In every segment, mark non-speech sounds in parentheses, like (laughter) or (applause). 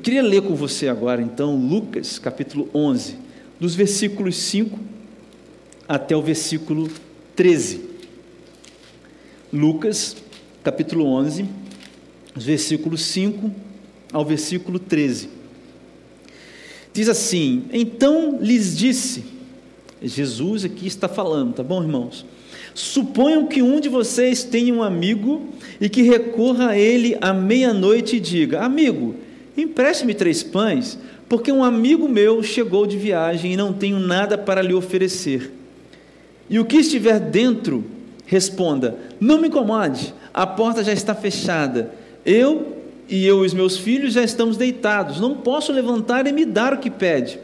Eu queria ler com você agora, então, Lucas capítulo 11, dos versículos 5 até o versículo 13. Lucas capítulo 11, os versículos 5 ao versículo 13. Diz assim: Então lhes disse, Jesus aqui está falando, tá bom, irmãos? Suponham que um de vocês tenha um amigo e que recorra a ele à meia-noite e diga: Amigo, empreste-me três pães, porque um amigo meu chegou de viagem e não tenho nada para lhe oferecer. E o que estiver dentro, responda: Não me incomode, a porta já está fechada. Eu e eu e os meus filhos já estamos deitados, não posso levantar e me dar o que pede.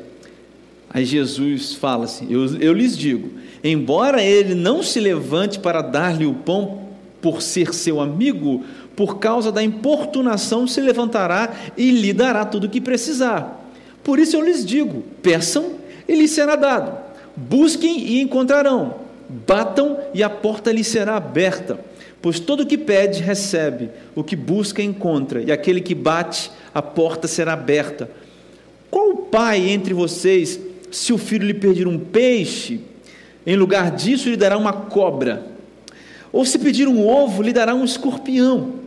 Aí Jesus fala assim: Eu, eu lhes digo, embora ele não se levante para dar-lhe o pão por ser seu amigo, por causa da importunação se levantará e lhe dará tudo o que precisar. Por isso eu lhes digo: peçam e lhes será dado, busquem e encontrarão, batam e a porta lhes será aberta. Pois todo o que pede, recebe, o que busca, encontra, e aquele que bate, a porta será aberta. Qual pai entre vocês, se o filho lhe pedir um peixe, em lugar disso lhe dará uma cobra? Ou se pedir um ovo, lhe dará um escorpião?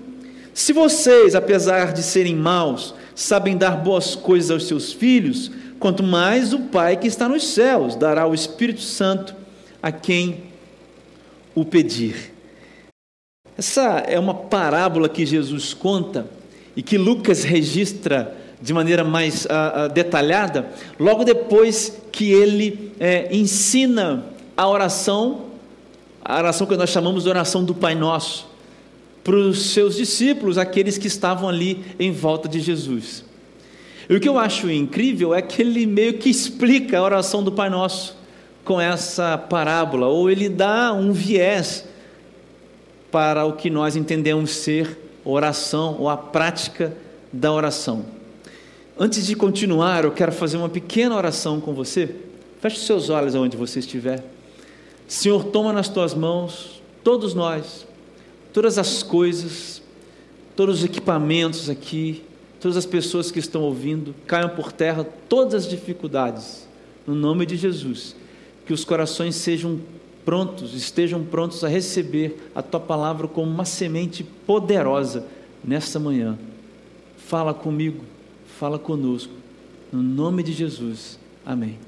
Se vocês, apesar de serem maus, sabem dar boas coisas aos seus filhos, quanto mais o Pai que está nos céus dará o Espírito Santo a quem o pedir. Essa é uma parábola que Jesus conta e que Lucas registra de maneira mais uh, uh, detalhada, logo depois que ele é, ensina a oração, a oração que nós chamamos de oração do Pai Nosso, para os seus discípulos, aqueles que estavam ali em volta de Jesus. E o que eu acho incrível é que ele meio que explica a oração do Pai Nosso com essa parábola, ou ele dá um viés para o que nós entendemos ser oração ou a prática da oração. Antes de continuar, eu quero fazer uma pequena oração com você. Feche seus olhos aonde você estiver. Senhor, toma nas tuas mãos todos nós, todas as coisas, todos os equipamentos aqui, todas as pessoas que estão ouvindo, caiam por terra todas as dificuldades, no nome de Jesus. Que os corações sejam prontos, estejam prontos a receber a tua palavra como uma semente poderosa nesta manhã. Fala comigo, fala conosco, no nome de Jesus. Amém.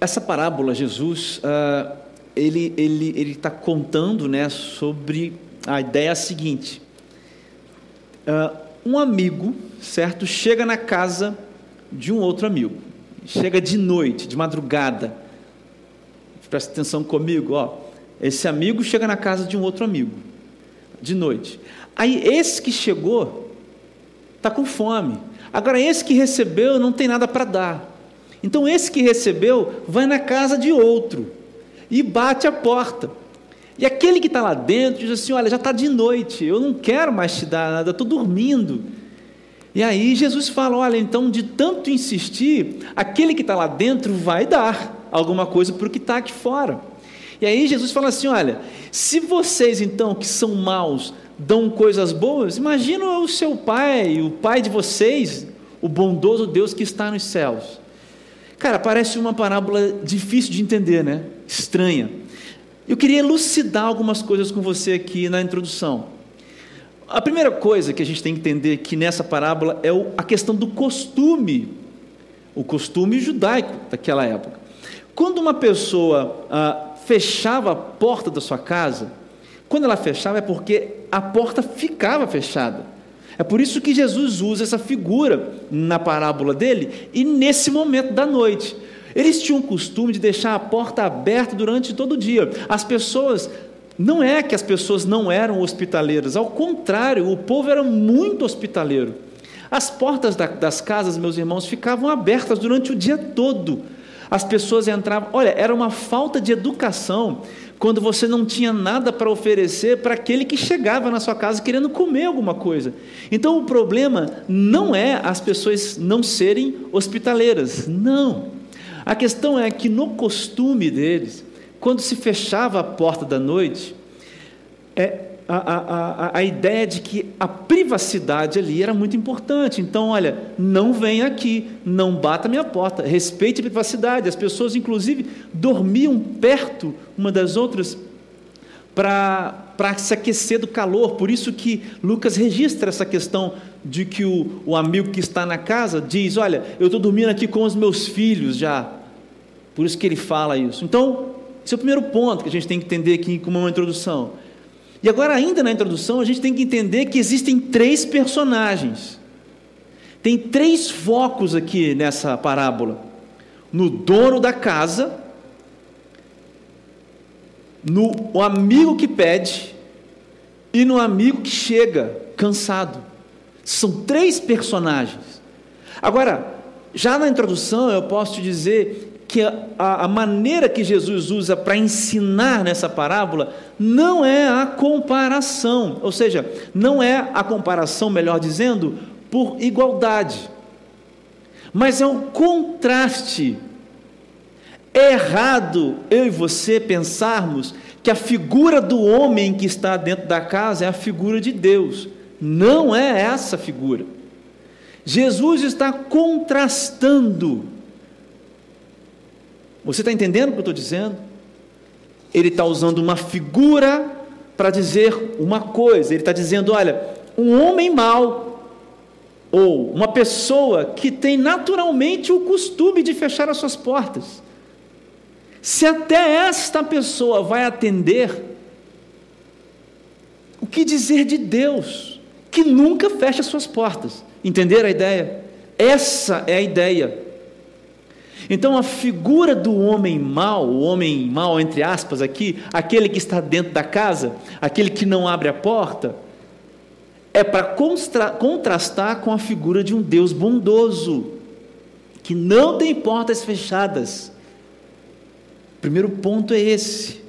Essa parábola, Jesus, uh, ele ele ele está contando, né, sobre a ideia seguinte: uh, um amigo, certo, chega na casa de um outro amigo chega de noite, de madrugada. Presta atenção comigo, ó. Esse amigo chega na casa de um outro amigo, de noite. Aí esse que chegou está com fome. Agora esse que recebeu não tem nada para dar. Então esse que recebeu vai na casa de outro e bate a porta. E aquele que está lá dentro diz assim: Olha, já está de noite, eu não quero mais te dar nada, estou dormindo. E aí Jesus fala: olha, então de tanto insistir, aquele que está lá dentro vai dar alguma coisa para o que está aqui fora. E aí Jesus fala assim: olha, se vocês então que são maus dão coisas boas, imagina o seu pai, o pai de vocês, o bondoso Deus que está nos céus. Cara, parece uma parábola difícil de entender, né? Estranha. Eu queria elucidar algumas coisas com você aqui na introdução. A primeira coisa que a gente tem que entender aqui nessa parábola é a questão do costume, o costume judaico daquela época. Quando uma pessoa ah, fechava a porta da sua casa, quando ela fechava é porque a porta ficava fechada. É por isso que Jesus usa essa figura na parábola dele e nesse momento da noite. Eles tinham o costume de deixar a porta aberta durante todo o dia. As pessoas não é que as pessoas não eram hospitaleiras, ao contrário, o povo era muito hospitaleiro. As portas das casas, meus irmãos, ficavam abertas durante o dia todo. As pessoas entravam. Olha, era uma falta de educação quando você não tinha nada para oferecer para aquele que chegava na sua casa querendo comer alguma coisa. Então o problema não é as pessoas não serem hospitaleiras, não. A questão é que no costume deles, quando se fechava a porta da noite, é, a, a, a, ideia de que a privacidade ali era muito importante. Então, olha, não venha aqui, não bata minha porta, respeite a privacidade. As pessoas, inclusive, dormiam perto uma das outras para se aquecer do calor. Por isso que Lucas registra essa questão de que o, o amigo que está na casa diz: Olha, eu estou dormindo aqui com os meus filhos já. Por isso que ele fala isso. Então, esse é o primeiro ponto que a gente tem que entender aqui como uma introdução e agora, ainda na introdução, a gente tem que entender que existem três personagens. Tem três focos aqui nessa parábola: no dono da casa, no amigo que pede e no amigo que chega cansado. São três personagens. Agora, já na introdução, eu posso te dizer que a, a maneira que Jesus usa para ensinar nessa parábola não é a comparação, ou seja, não é a comparação, melhor dizendo, por igualdade, mas é um contraste. É errado eu e você pensarmos que a figura do homem que está dentro da casa é a figura de Deus. Não é essa figura. Jesus está contrastando você está entendendo o que eu estou dizendo? Ele está usando uma figura para dizer uma coisa. Ele está dizendo: olha, um homem mau, ou uma pessoa que tem naturalmente o costume de fechar as suas portas, se até esta pessoa vai atender, o que dizer de Deus, que nunca fecha suas portas? Entenderam a ideia? Essa é a ideia. Então a figura do homem mau, o homem mau entre aspas aqui, aquele que está dentro da casa, aquele que não abre a porta, é para contrastar com a figura de um Deus bondoso, que não tem portas fechadas. O primeiro ponto é esse.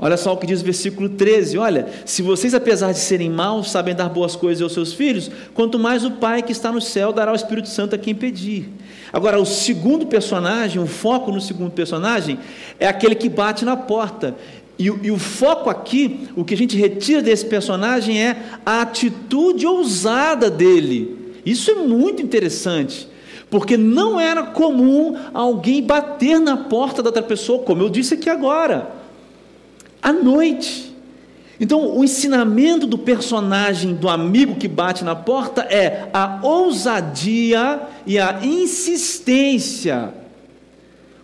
Olha só o que diz o versículo 13: Olha, se vocês, apesar de serem maus, sabem dar boas coisas aos seus filhos, quanto mais o Pai que está no céu dará o Espírito Santo a quem pedir. Agora, o segundo personagem, o foco no segundo personagem, é aquele que bate na porta. E, e, o foco aqui, o que a gente retira desse personagem é a atitude ousada dele. Isso é muito interessante, porque não era comum alguém bater na porta da outra pessoa, como eu disse aqui agora, à noite. Então, o ensinamento do personagem, do amigo que bate na porta, é a ousadia e a insistência.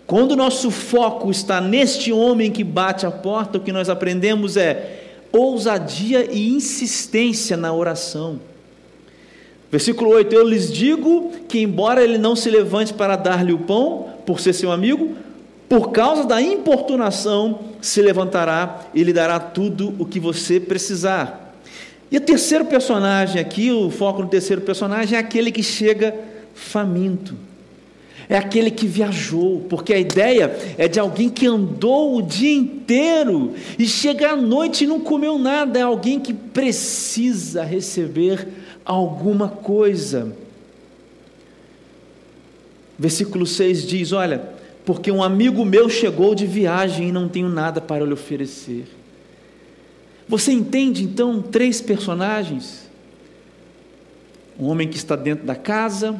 Quando o nosso foco está neste homem que bate a porta, o que nós aprendemos é ousadia e insistência na oração. Versículo 8: Eu lhes digo que, embora ele não se levante para dar-lhe o pão, por ser seu amigo, por causa da importunação, se levantará e lhe dará tudo o que você precisar. E o terceiro personagem aqui, o foco no terceiro personagem, é aquele que chega faminto. É aquele que viajou, porque a ideia é de alguém que andou o dia inteiro e chega à noite e não comeu nada, é alguém que precisa receber alguma coisa. Versículo 6 diz: Olha, porque um amigo meu chegou de viagem e não tenho nada para lhe oferecer. Você entende então três personagens? O homem que está dentro da casa,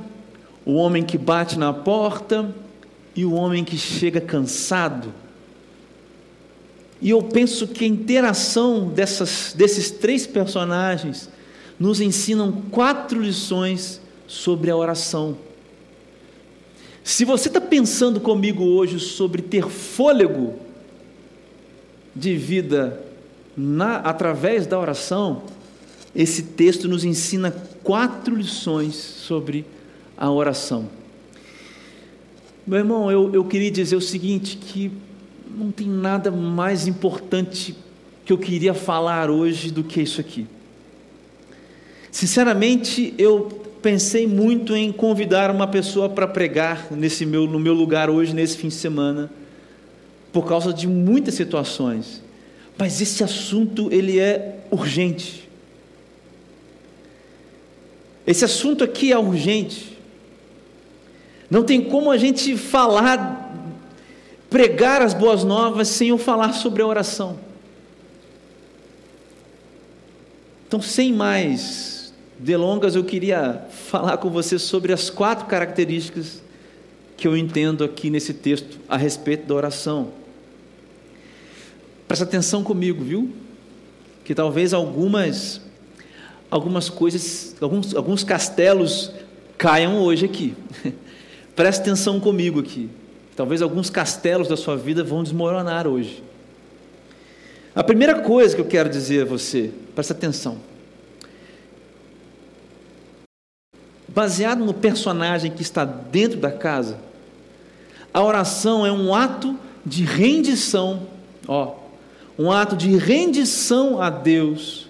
o homem que bate na porta e o homem que chega cansado. E eu penso que a interação dessas, desses três personagens nos ensinam quatro lições sobre a oração. Se você está pensando comigo hoje sobre ter fôlego de vida na, através da oração, esse texto nos ensina quatro lições sobre a oração. Meu irmão, eu, eu queria dizer o seguinte: que não tem nada mais importante que eu queria falar hoje do que isso aqui. Sinceramente, eu pensei muito em convidar uma pessoa para pregar nesse meu, no meu lugar hoje, nesse fim de semana, por causa de muitas situações. Mas esse assunto ele é urgente. Esse assunto aqui é urgente. Não tem como a gente falar, pregar as boas novas sem eu falar sobre a oração. Então, sem mais delongas, eu queria falar com você sobre as quatro características que eu entendo aqui nesse texto a respeito da oração. Presta atenção comigo, viu? Que talvez algumas algumas coisas, alguns, alguns castelos caiam hoje aqui. (laughs) Presta atenção comigo aqui. Talvez alguns castelos da sua vida vão desmoronar hoje. A primeira coisa que eu quero dizer a você, presta atenção. Baseado no personagem que está dentro da casa, a oração é um ato de rendição, ó, um ato de rendição a Deus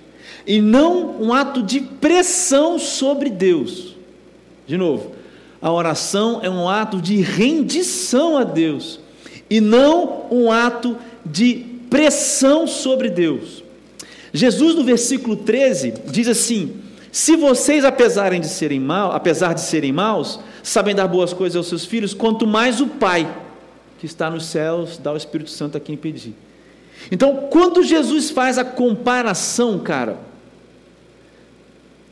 e não um ato de pressão sobre Deus. De novo, a oração é um ato de rendição a Deus e não um ato de pressão sobre Deus. Jesus no versículo 13 diz assim: Se vocês apesar de serem mal, apesar de serem maus, sabem dar boas coisas aos seus filhos, quanto mais o Pai que está nos céus dá o Espírito Santo a quem pedir. Então, quando Jesus faz a comparação, cara,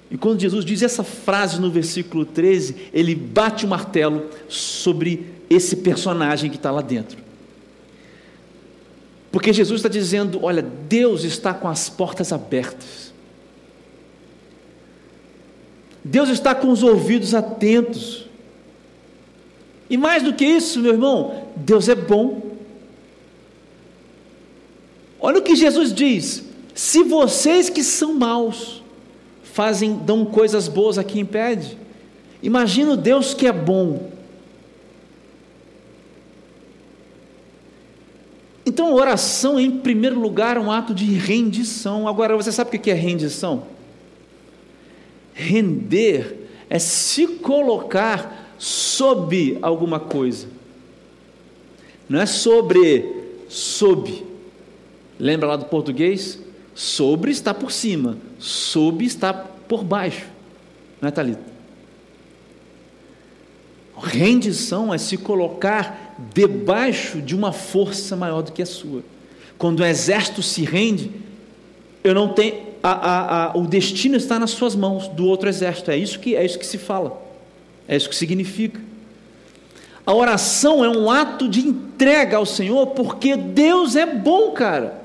e quando Jesus diz essa frase no versículo 13, ele bate o martelo sobre esse personagem que está lá dentro. Porque Jesus está dizendo: olha, Deus está com as portas abertas. Deus está com os ouvidos atentos. E mais do que isso, meu irmão, Deus é bom. Olha o que Jesus diz: se vocês que são maus, fazem, dão coisas boas a quem impede. Imagina o Deus que é bom. Então, oração, em primeiro lugar, é um ato de rendição. Agora, você sabe o que é rendição? Render é se colocar sob alguma coisa, não é sobre, sob. Lembra lá do português? Sobre está por cima, sob está por baixo. Não é, Thalita? Rendição é se colocar debaixo de uma força maior do que a sua. Quando o exército se rende, eu não tenho. A, a, a, o destino está nas suas mãos do outro exército. É isso que é isso que se fala. É isso que significa. A oração é um ato de entrega ao Senhor, porque Deus é bom, cara.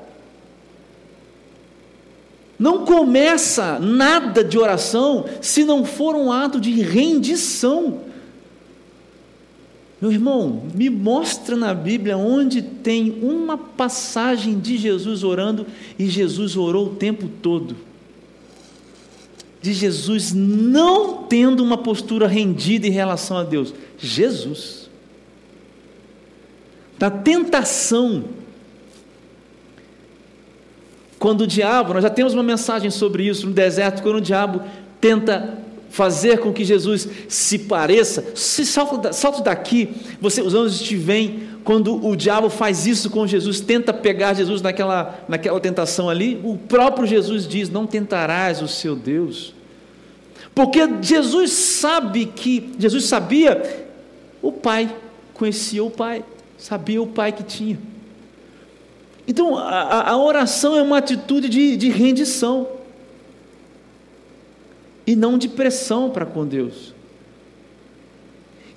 Não começa nada de oração se não for um ato de rendição. Meu irmão, me mostra na Bíblia onde tem uma passagem de Jesus orando e Jesus orou o tempo todo. De Jesus não tendo uma postura rendida em relação a Deus. Jesus. Da tentação quando o diabo, nós já temos uma mensagem sobre isso no deserto, quando o diabo tenta fazer com que Jesus se pareça, se salta, salta daqui, você, os anjos te vêm, quando o diabo faz isso com Jesus, tenta pegar Jesus naquela, naquela tentação ali, o próprio Jesus diz: Não tentarás o seu Deus, porque Jesus sabe que, Jesus sabia, o Pai, conhecia o Pai, sabia o Pai que tinha. Então, a, a oração é uma atitude de, de rendição e não de pressão para com Deus.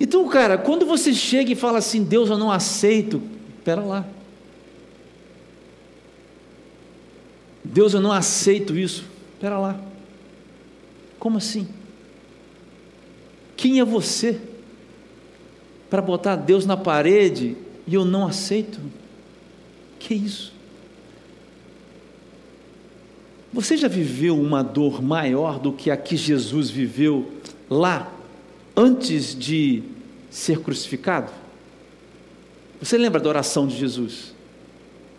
Então, cara, quando você chega e fala assim, Deus, eu não aceito, espera lá. Deus, eu não aceito isso, espera lá. Como assim? Quem é você para botar Deus na parede e eu não aceito? Que isso? Você já viveu uma dor maior do que a que Jesus viveu lá, antes de ser crucificado? Você lembra da oração de Jesus?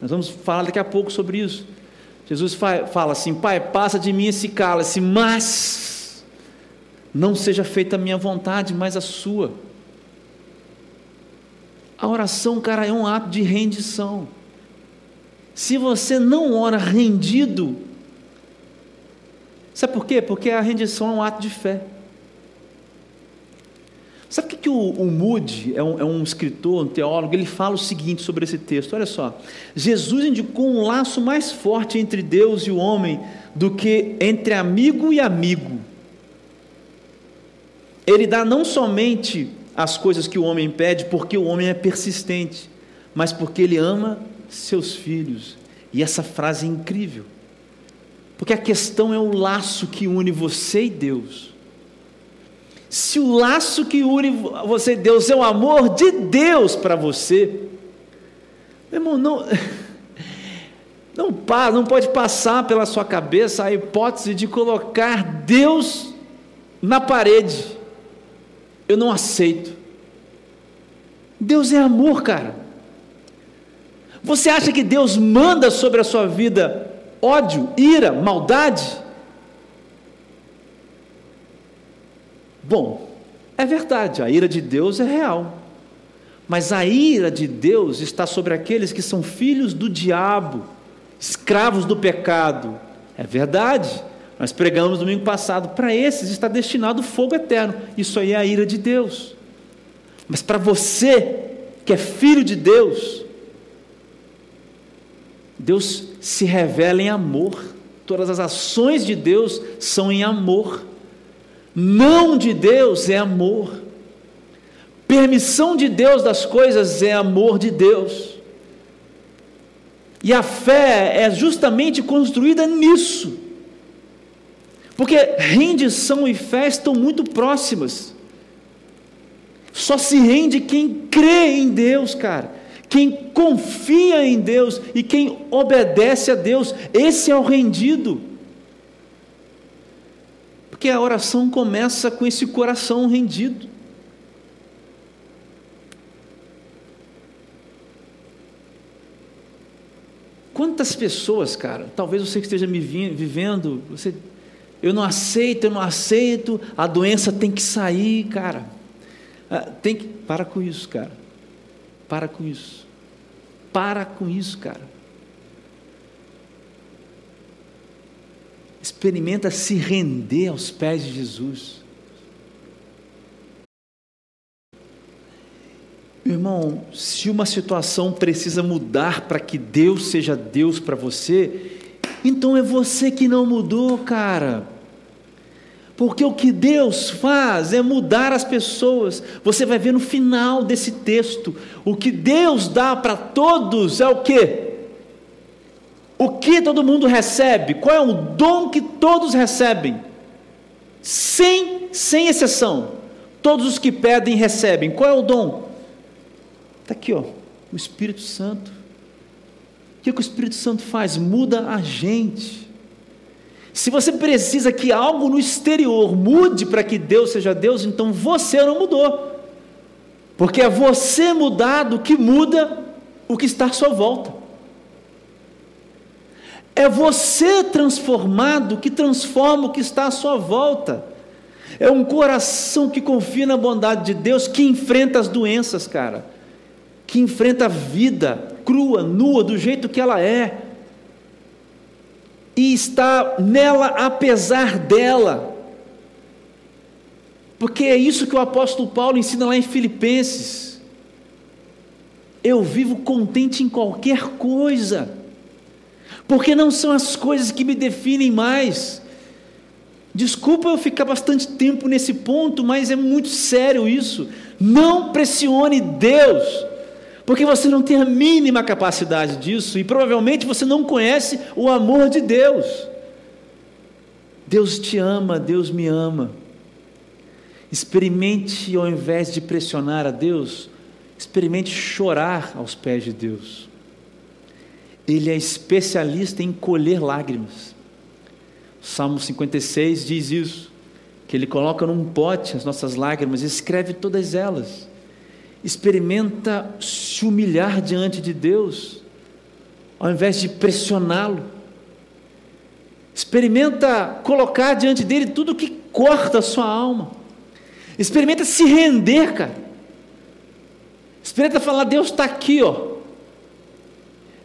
Nós vamos falar daqui a pouco sobre isso. Jesus fala assim: Pai, passa de mim esse cálice, mas não seja feita a minha vontade, mas a sua. A oração, cara, é um ato de rendição. Se você não ora rendido, sabe por quê? Porque a rendição é um ato de fé. Sabe o que, que o, o Moody, é um, é um escritor, um teólogo, ele fala o seguinte sobre esse texto: olha só, Jesus indicou um laço mais forte entre Deus e o homem do que entre amigo e amigo. Ele dá não somente as coisas que o homem pede, porque o homem é persistente, mas porque ele ama seus filhos. E essa frase é incrível, porque a questão é o laço que une você e Deus. Se o laço que une você e Deus é o amor de Deus para você, meu irmão, não, (laughs) não, não pode passar pela sua cabeça a hipótese de colocar Deus na parede. Eu não aceito. Deus é amor, cara. Você acha que Deus manda sobre a sua vida ódio, ira, maldade? Bom, é verdade, a ira de Deus é real. Mas a ira de Deus está sobre aqueles que são filhos do diabo, escravos do pecado. É verdade. Nós pregamos domingo passado, para esses está destinado o fogo eterno. Isso aí é a ira de Deus. Mas para você, que é filho de Deus, Deus se revela em amor. Todas as ações de Deus são em amor. Não de Deus é amor. Permissão de Deus das coisas é amor de Deus. E a fé é justamente construída nisso. Porque rendição e fé estão muito próximas. Só se rende quem crê em Deus, cara. Quem confia em Deus e quem obedece a Deus. Esse é o rendido. Porque a oração começa com esse coração rendido. Quantas pessoas, cara, talvez você que esteja me vivendo, você, eu não aceito, eu não aceito, a doença tem que sair, cara. Ah, tem que, para com isso, cara. Para com isso. Para com isso, cara. experimenta se render aos pés de Jesus. Meu irmão, se uma situação precisa mudar para que Deus seja Deus para você, então é você que não mudou, cara. Porque o que Deus faz é mudar as pessoas. Você vai ver no final desse texto, o que Deus dá para todos é o que? O que todo mundo recebe? Qual é o dom que todos recebem? Sem, sem exceção. Todos os que pedem recebem. Qual é o dom? Está aqui, ó, o Espírito Santo. O que, que o Espírito Santo faz? Muda a gente. Se você precisa que algo no exterior mude para que Deus seja Deus, então você não mudou. Porque é você mudado que muda o que está à sua volta. É você transformado que transforma o que está à sua volta. É um coração que confia na bondade de Deus, que enfrenta as doenças, cara. Que enfrenta a vida crua, nua, do jeito que ela é. E está nela apesar dela. Porque é isso que o apóstolo Paulo ensina lá em Filipenses. Eu vivo contente em qualquer coisa porque não são as coisas que me definem mais. Desculpa eu ficar bastante tempo nesse ponto, mas é muito sério isso. Não pressione Deus, porque você não tem a mínima capacidade disso e provavelmente você não conhece o amor de Deus. Deus te ama, Deus me ama. Experimente, ao invés de pressionar a Deus, experimente chorar aos pés de Deus. Ele é especialista em colher lágrimas. O Salmo 56 diz isso, que ele coloca num pote as nossas lágrimas e escreve todas elas. Experimenta se humilhar diante de Deus, ao invés de pressioná-lo. Experimenta colocar diante dele tudo que corta a sua alma. Experimenta se render, cara. Experimenta falar: Deus está aqui, ó.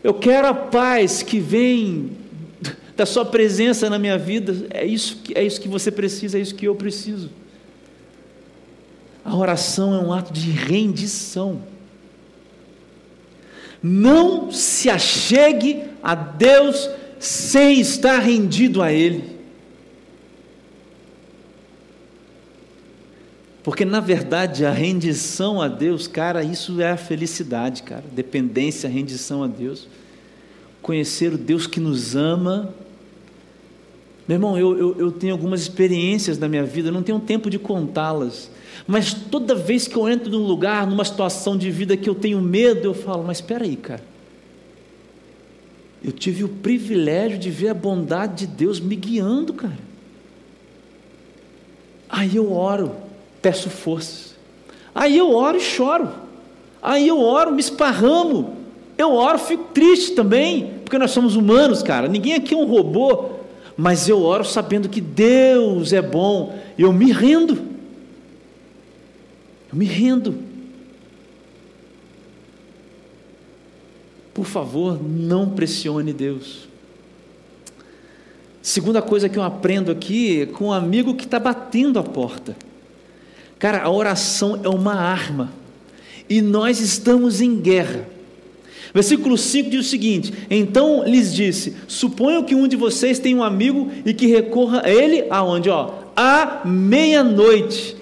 Eu quero a paz que vem da Sua presença na minha vida. É isso, é isso que você precisa, é isso que eu preciso. A oração é um ato de rendição. Não se achegue a Deus sem estar rendido a Ele. Porque na verdade a rendição a Deus, cara, isso é a felicidade, cara. Dependência, rendição a Deus. Conhecer o Deus que nos ama. Meu irmão, eu, eu, eu tenho algumas experiências na minha vida, não tenho tempo de contá-las. Mas toda vez que eu entro num lugar, numa situação de vida que eu tenho medo, eu falo: Mas espera aí, cara. Eu tive o privilégio de ver a bondade de Deus me guiando, cara. Aí eu oro, peço forças. Aí eu oro e choro. Aí eu oro, me esparramo. Eu oro, fico triste também, porque nós somos humanos, cara. Ninguém aqui é um robô. Mas eu oro sabendo que Deus é bom. Eu me rendo. Eu me rendo. Por favor, não pressione Deus. Segunda coisa que eu aprendo aqui é com um amigo que está batendo a porta. Cara, a oração é uma arma. E nós estamos em guerra. Versículo 5 diz o seguinte: Então lhes disse: Suponham que um de vocês tem um amigo e que recorra a ele aonde? Ó, à meia-noite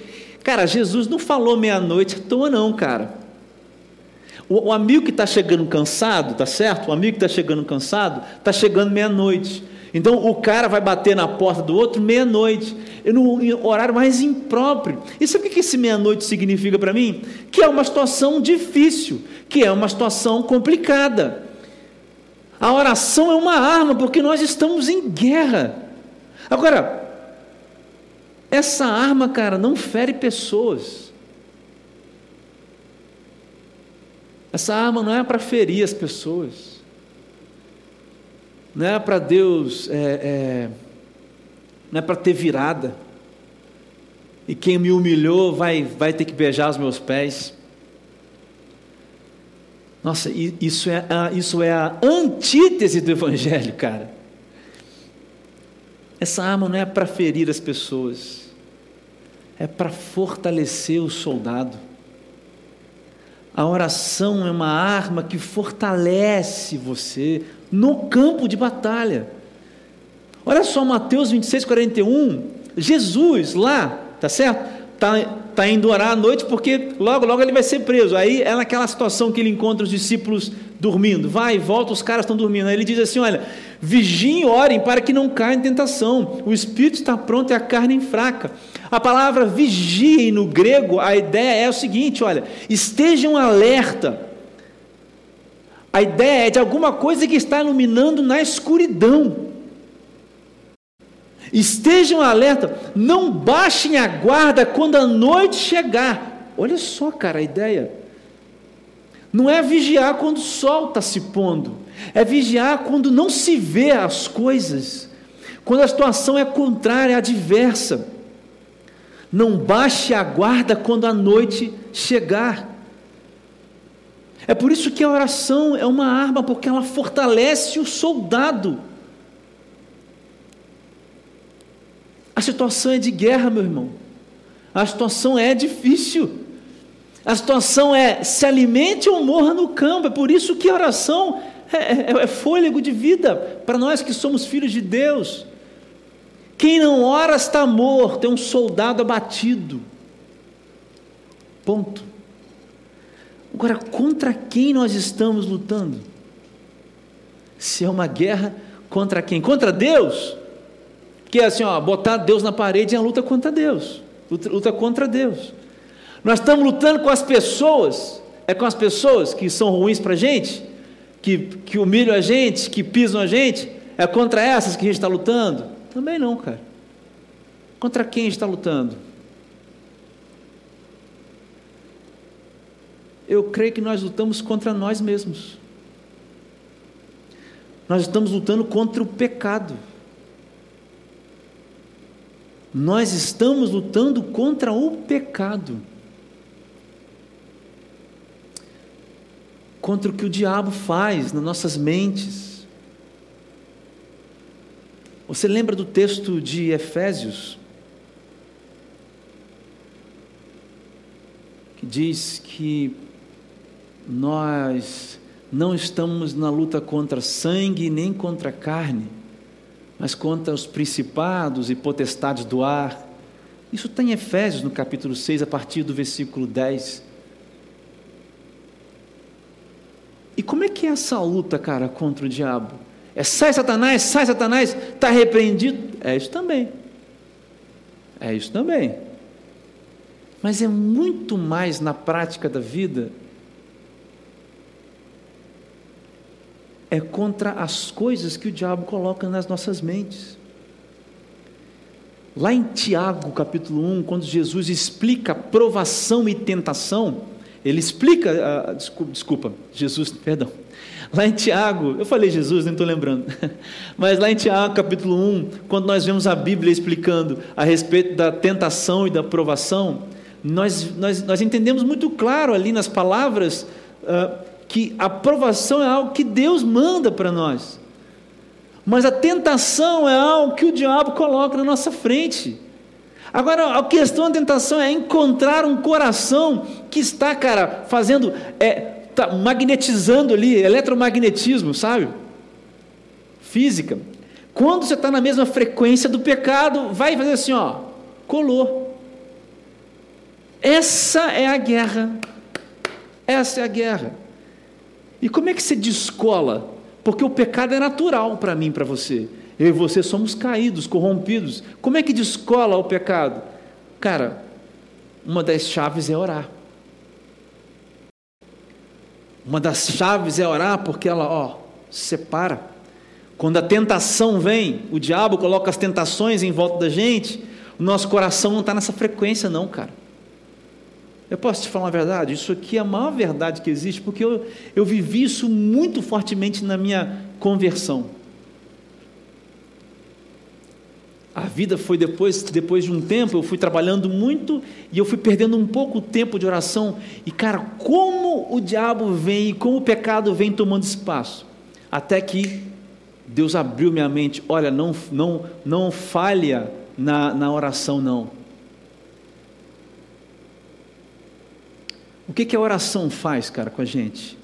Cara, Jesus não falou meia-noite à toa, não, cara. O, o amigo que está chegando cansado, tá certo? O amigo que está chegando cansado, está chegando meia-noite. Então o cara vai bater na porta do outro meia-noite, no horário mais impróprio. E sabe o que esse meia-noite significa para mim? Que é uma situação difícil, que é uma situação complicada. A oração é uma arma, porque nós estamos em guerra. Agora, essa arma, cara, não fere pessoas. Essa arma não é para ferir as pessoas. Não é para Deus, é, é, não é para ter virada. E quem me humilhou vai, vai ter que beijar os meus pés. Nossa, isso é, a, isso é a antítese do Evangelho, cara. Essa arma não é para ferir as pessoas é para fortalecer o soldado. A oração é uma arma que fortalece você no campo de batalha. Olha só Mateus 26, 41. Jesus lá, tá certo? Está tá indo orar à noite porque logo, logo ele vai ser preso. Aí é naquela situação que ele encontra os discípulos dormindo. Vai volta, os caras estão dormindo. Aí ele diz assim: Olha, vigiem e orem para que não caia em tentação. O espírito está pronto e a carne fraca. A palavra vigiem no grego, a ideia é o seguinte: olha, estejam alerta. A ideia é de alguma coisa que está iluminando na escuridão. Estejam alerta, não baixem a guarda quando a noite chegar. Olha só, cara, a ideia. Não é vigiar quando o sol está se pondo, é vigiar quando não se vê as coisas, quando a situação é contrária, adversa. Não baixe a guarda quando a noite chegar. É por isso que a oração é uma arma, porque ela fortalece o soldado. A situação é de guerra, meu irmão. A situação é difícil. A situação é se alimente ou morra no campo. É por isso que a oração é, é, é fôlego de vida para nós que somos filhos de Deus. Quem não ora está morto, é um soldado abatido. Ponto. Agora, contra quem nós estamos lutando? Se é uma guerra, contra quem? Contra Deus? Que assim, ó, botar Deus na parede é uma luta contra Deus. Luta, luta contra Deus. Nós estamos lutando com as pessoas, é com as pessoas que são ruins para a gente, que, que humilham a gente, que pisam a gente, é contra essas que a gente está lutando. Também não, cara. Contra quem está lutando? Eu creio que nós lutamos contra nós mesmos. Nós estamos lutando contra o pecado. Nós estamos lutando contra o pecado. Contra o que o diabo faz nas nossas mentes. Você lembra do texto de Efésios? que diz que nós não estamos na luta contra sangue nem contra carne, mas contra os principados e potestades do ar. Isso está em Efésios, no capítulo 6, a partir do versículo 10. E como é que é essa luta, cara, contra o diabo? É sai Satanás, sai Satanás, está repreendido? É isso também. É isso também. Mas é muito mais na prática da vida é contra as coisas que o diabo coloca nas nossas mentes. Lá em Tiago, capítulo 1, quando Jesus explica provação e tentação, ele explica, uh, desculpa, desculpa, Jesus, perdão. Lá em Tiago, eu falei Jesus, nem estou lembrando, (laughs) mas lá em Tiago, capítulo 1, quando nós vemos a Bíblia explicando a respeito da tentação e da provação, nós, nós, nós entendemos muito claro ali nas palavras uh, que a provação é algo que Deus manda para nós, mas a tentação é algo que o diabo coloca na nossa frente. Agora, a questão da tentação é encontrar um coração que está, cara, fazendo, é, tá magnetizando ali, eletromagnetismo, sabe? Física. Quando você está na mesma frequência do pecado, vai fazer assim, ó, colou. Essa é a guerra. Essa é a guerra. E como é que se descola? Porque o pecado é natural para mim, para você. Eu e você somos caídos, corrompidos. Como é que descola o pecado? Cara, uma das chaves é orar. Uma das chaves é orar porque ela, ó, separa. Quando a tentação vem, o diabo coloca as tentações em volta da gente, o nosso coração não está nessa frequência, não, cara. Eu posso te falar uma verdade? Isso aqui é a maior verdade que existe, porque eu, eu vivi isso muito fortemente na minha conversão. A vida foi depois, depois de um tempo, eu fui trabalhando muito e eu fui perdendo um pouco o tempo de oração. E cara, como o diabo vem e como o pecado vem tomando espaço. Até que Deus abriu minha mente. Olha, não, não, não falha na, na oração, não. O que, que a oração faz, cara, com a gente?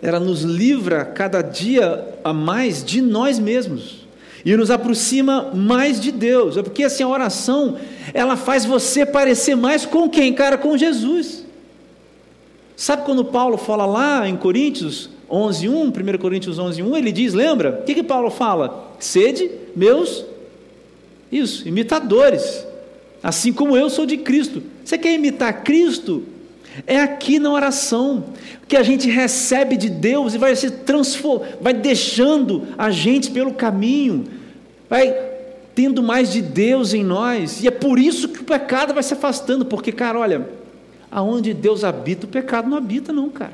Ela nos livra cada dia a mais de nós mesmos e nos aproxima mais de Deus. É porque assim a oração, ela faz você parecer mais com quem, cara, com Jesus. Sabe quando Paulo fala lá em Coríntios 11:1, 1 Coríntios 11:1, ele diz, lembra? O que que Paulo fala? Sede meus isso, imitadores, assim como eu sou de Cristo. Você quer imitar Cristo? É aqui na oração que a gente recebe de Deus e vai se transformando, vai deixando a gente pelo caminho, vai tendo mais de Deus em nós, e é por isso que o pecado vai se afastando, porque, cara, olha, aonde Deus habita, o pecado não habita, não, cara.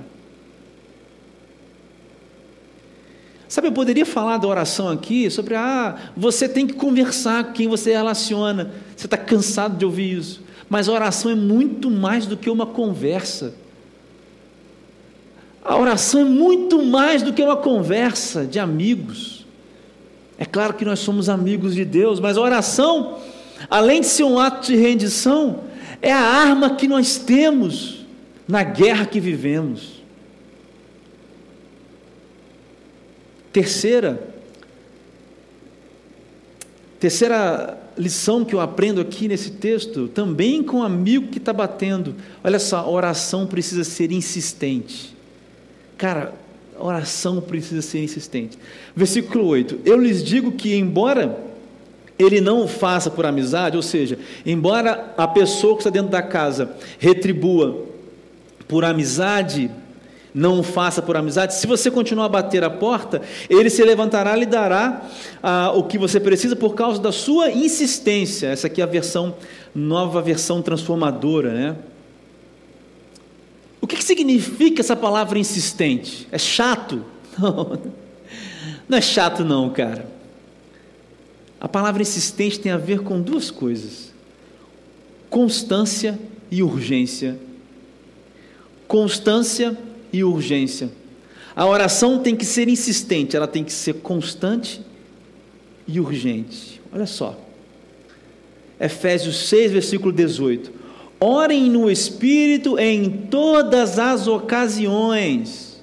Sabe, eu poderia falar da oração aqui sobre, ah, você tem que conversar com quem você relaciona, você está cansado de ouvir isso. Mas a oração é muito mais do que uma conversa. A oração é muito mais do que uma conversa de amigos. É claro que nós somos amigos de Deus, mas a oração, além de ser um ato de rendição, é a arma que nós temos na guerra que vivemos. Terceira, terceira lição que eu aprendo aqui nesse texto, também com o amigo que está batendo. Olha só, oração precisa ser insistente. Cara, oração precisa ser insistente. Versículo 8: Eu lhes digo que, embora ele não o faça por amizade, ou seja, embora a pessoa que está dentro da casa retribua por amizade, não o faça por amizade. Se você continuar a bater a porta, ele se levantará e lhe dará ah, o que você precisa por causa da sua insistência. Essa aqui é a versão, nova versão transformadora, né? O que, que significa essa palavra insistente? É chato? (laughs) Não, não é chato não, cara. A palavra insistente tem a ver com duas coisas: constância e urgência. Constância e urgência. A oração tem que ser insistente, ela tem que ser constante e urgente. Olha só. Efésios 6, versículo 18. Orem no Espírito em todas as ocasiões,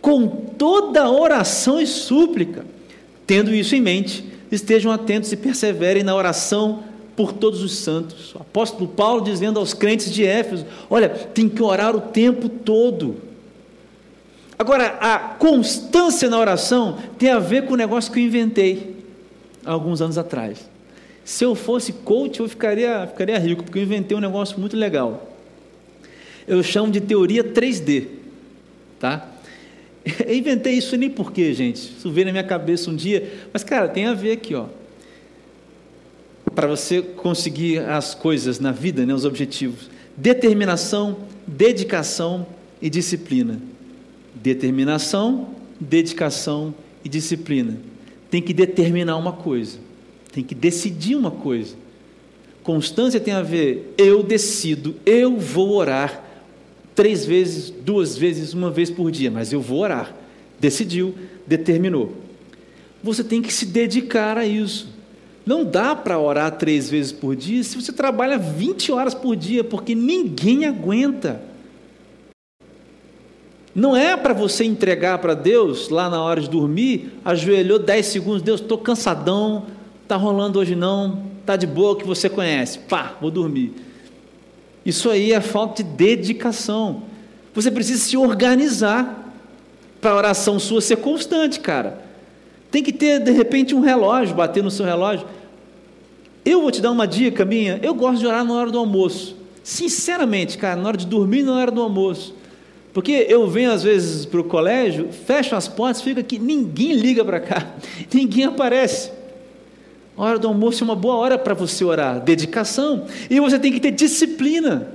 com toda oração e súplica. Tendo isso em mente, estejam atentos e perseverem na oração por todos os santos. O apóstolo Paulo dizendo aos crentes de Éfeso: olha, tem que orar o tempo todo. Agora, a constância na oração tem a ver com o negócio que eu inventei alguns anos atrás. Se eu fosse coach, eu ficaria, ficaria rico, porque eu inventei um negócio muito legal. Eu chamo de teoria 3D, tá? (laughs) Eu inventei isso nem porque, gente, isso veio na minha cabeça um dia, mas cara, tem a ver aqui, ó. Para você conseguir as coisas na vida, né, os objetivos: determinação, dedicação e disciplina. Determinação, dedicação e disciplina. Tem que determinar uma coisa tem que decidir uma coisa. Constância tem a ver, eu decido, eu vou orar três vezes, duas vezes, uma vez por dia, mas eu vou orar. Decidiu, determinou. Você tem que se dedicar a isso. Não dá para orar três vezes por dia se você trabalha 20 horas por dia, porque ninguém aguenta. Não é para você entregar para Deus lá na hora de dormir, ajoelhou 10 segundos, Deus, estou cansadão, Está rolando hoje não, está de boa que você conhece. Pá, vou dormir. Isso aí é falta de dedicação. Você precisa se organizar para a oração sua ser constante, cara. Tem que ter, de repente, um relógio, bater no seu relógio. Eu vou te dar uma dica minha. Eu gosto de orar na hora do almoço. Sinceramente, cara, na hora de dormir na hora do almoço. Porque eu venho às vezes para o colégio, fecho as portas, fica aqui, ninguém liga para cá, (laughs) ninguém aparece. A hora do almoço é uma boa hora para você orar, dedicação, e você tem que ter disciplina.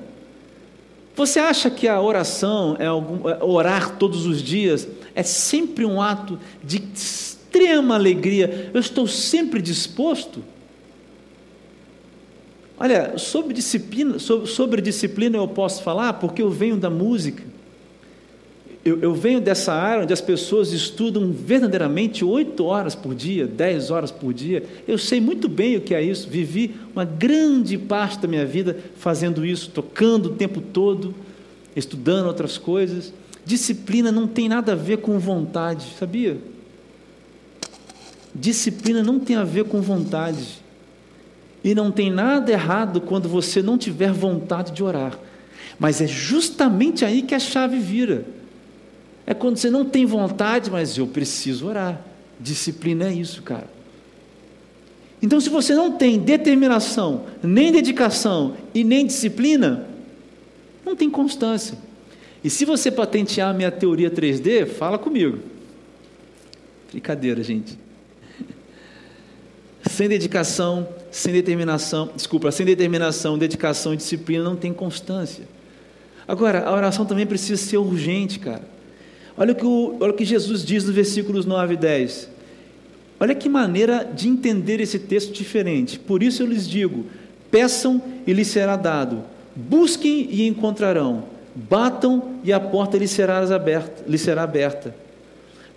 Você acha que a oração é, algum, é orar todos os dias é sempre um ato de extrema alegria? Eu estou sempre disposto. Olha, sobre disciplina, sobre, sobre disciplina eu posso falar porque eu venho da música eu, eu, venho dessa área onde as pessoas estudam verdadeiramente oito horas por dia, dez horas por dia. Eu sei muito bem o que é isso. Vivi uma grande parte da minha vida fazendo isso, tocando o tempo todo, estudando outras coisas. Disciplina não tem nada a ver com vontade, sabia? Disciplina não tem a ver com vontade. E não tem nada errado quando você não tiver vontade de orar. Mas é justamente aí que a chave vira. É quando você não tem vontade, mas eu preciso orar. Disciplina é isso, cara. Então, se você não tem determinação, nem dedicação e nem disciplina, não tem constância. E se você patentear a minha teoria 3D, fala comigo. Brincadeira, gente. (laughs) Sem dedicação, sem determinação, desculpa, sem determinação, dedicação e disciplina não tem constância. Agora, a oração também precisa ser urgente, cara. Olha o, que o, olha o que Jesus diz nos versículos 9 e 10. Olha que maneira de entender esse texto diferente. Por isso eu lhes digo: peçam e lhes será dado, busquem e encontrarão, batam e a porta lhes será aberta, lhes será aberta.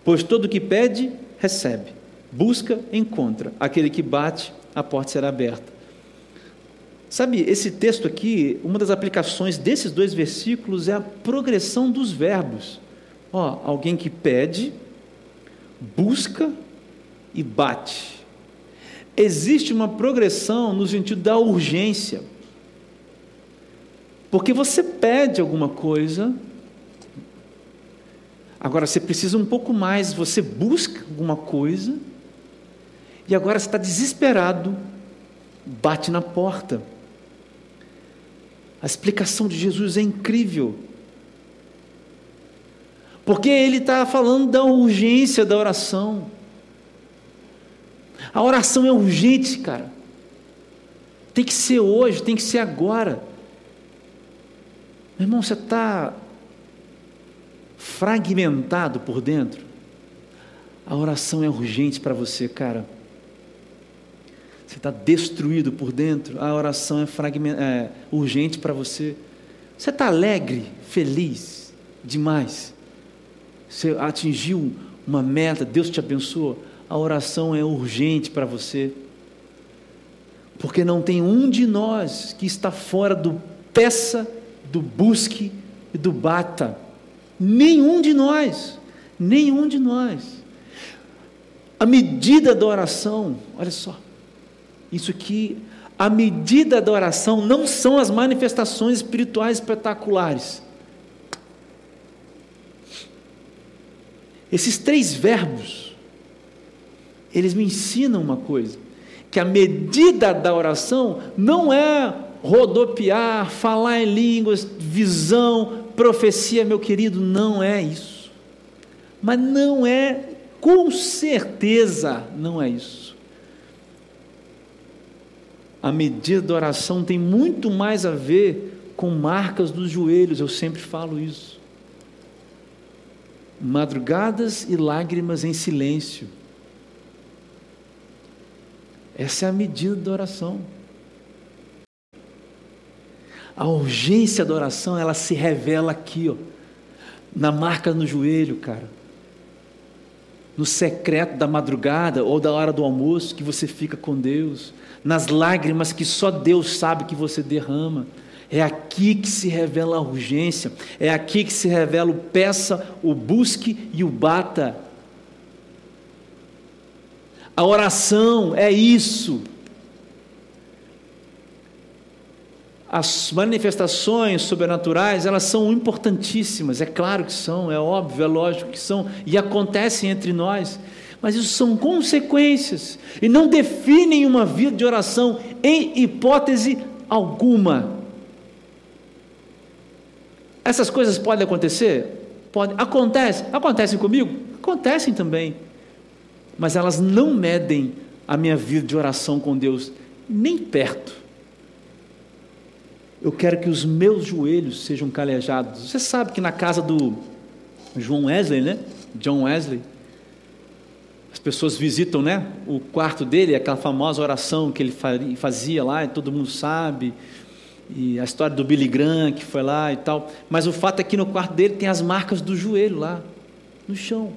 Pois todo que pede, recebe, busca, encontra, aquele que bate, a porta será aberta. Sabe, esse texto aqui, uma das aplicações desses dois versículos é a progressão dos verbos. Ó, alguém que pede, busca e bate. Existe uma progressão no sentido da urgência. Porque você pede alguma coisa, agora você precisa um pouco mais, você busca alguma coisa, e agora você está desesperado, bate na porta. A explicação de Jesus é incrível. Porque ele está falando da urgência da oração. A oração é urgente, cara. Tem que ser hoje, tem que ser agora. Meu irmão, você está fragmentado por dentro. A oração é urgente para você, cara. Você está destruído por dentro. A oração é, é urgente para você. Você está alegre, feliz demais. Você atingiu uma meta, Deus te abençoou. A oração é urgente para você. Porque não tem um de nós que está fora do peça, do busque e do bata. Nenhum de nós, nenhum de nós. A medida da oração, olha só, isso aqui, a medida da oração não são as manifestações espirituais espetaculares. Esses três verbos, eles me ensinam uma coisa: que a medida da oração não é rodopiar, falar em línguas, visão, profecia, meu querido, não é isso. Mas não é, com certeza, não é isso. A medida da oração tem muito mais a ver com marcas dos joelhos, eu sempre falo isso. Madrugadas e lágrimas em silêncio. Essa é a medida da oração. A urgência da oração, ela se revela aqui, ó, na marca no joelho, cara. No secreto da madrugada ou da hora do almoço que você fica com Deus, nas lágrimas que só Deus sabe que você derrama. É aqui que se revela a urgência, é aqui que se revela o peça, o busque e o bata. A oração é isso. As manifestações sobrenaturais, elas são importantíssimas, é claro que são, é óbvio, é lógico que são, e acontecem entre nós, mas isso são consequências, e não definem uma vida de oração em hipótese alguma. Essas coisas podem acontecer? Pode. Acontece. Acontecem comigo? Acontecem também mas elas não medem a minha vida de oração com Deus, nem perto. Eu quero que os meus joelhos sejam calejados. Você sabe que na casa do João Wesley, né? John Wesley, as pessoas visitam, né? O quarto dele, aquela famosa oração que ele fazia lá, e todo mundo sabe. E a história do Billy Graham que foi lá e tal. Mas o fato é que no quarto dele tem as marcas do joelho lá, no chão.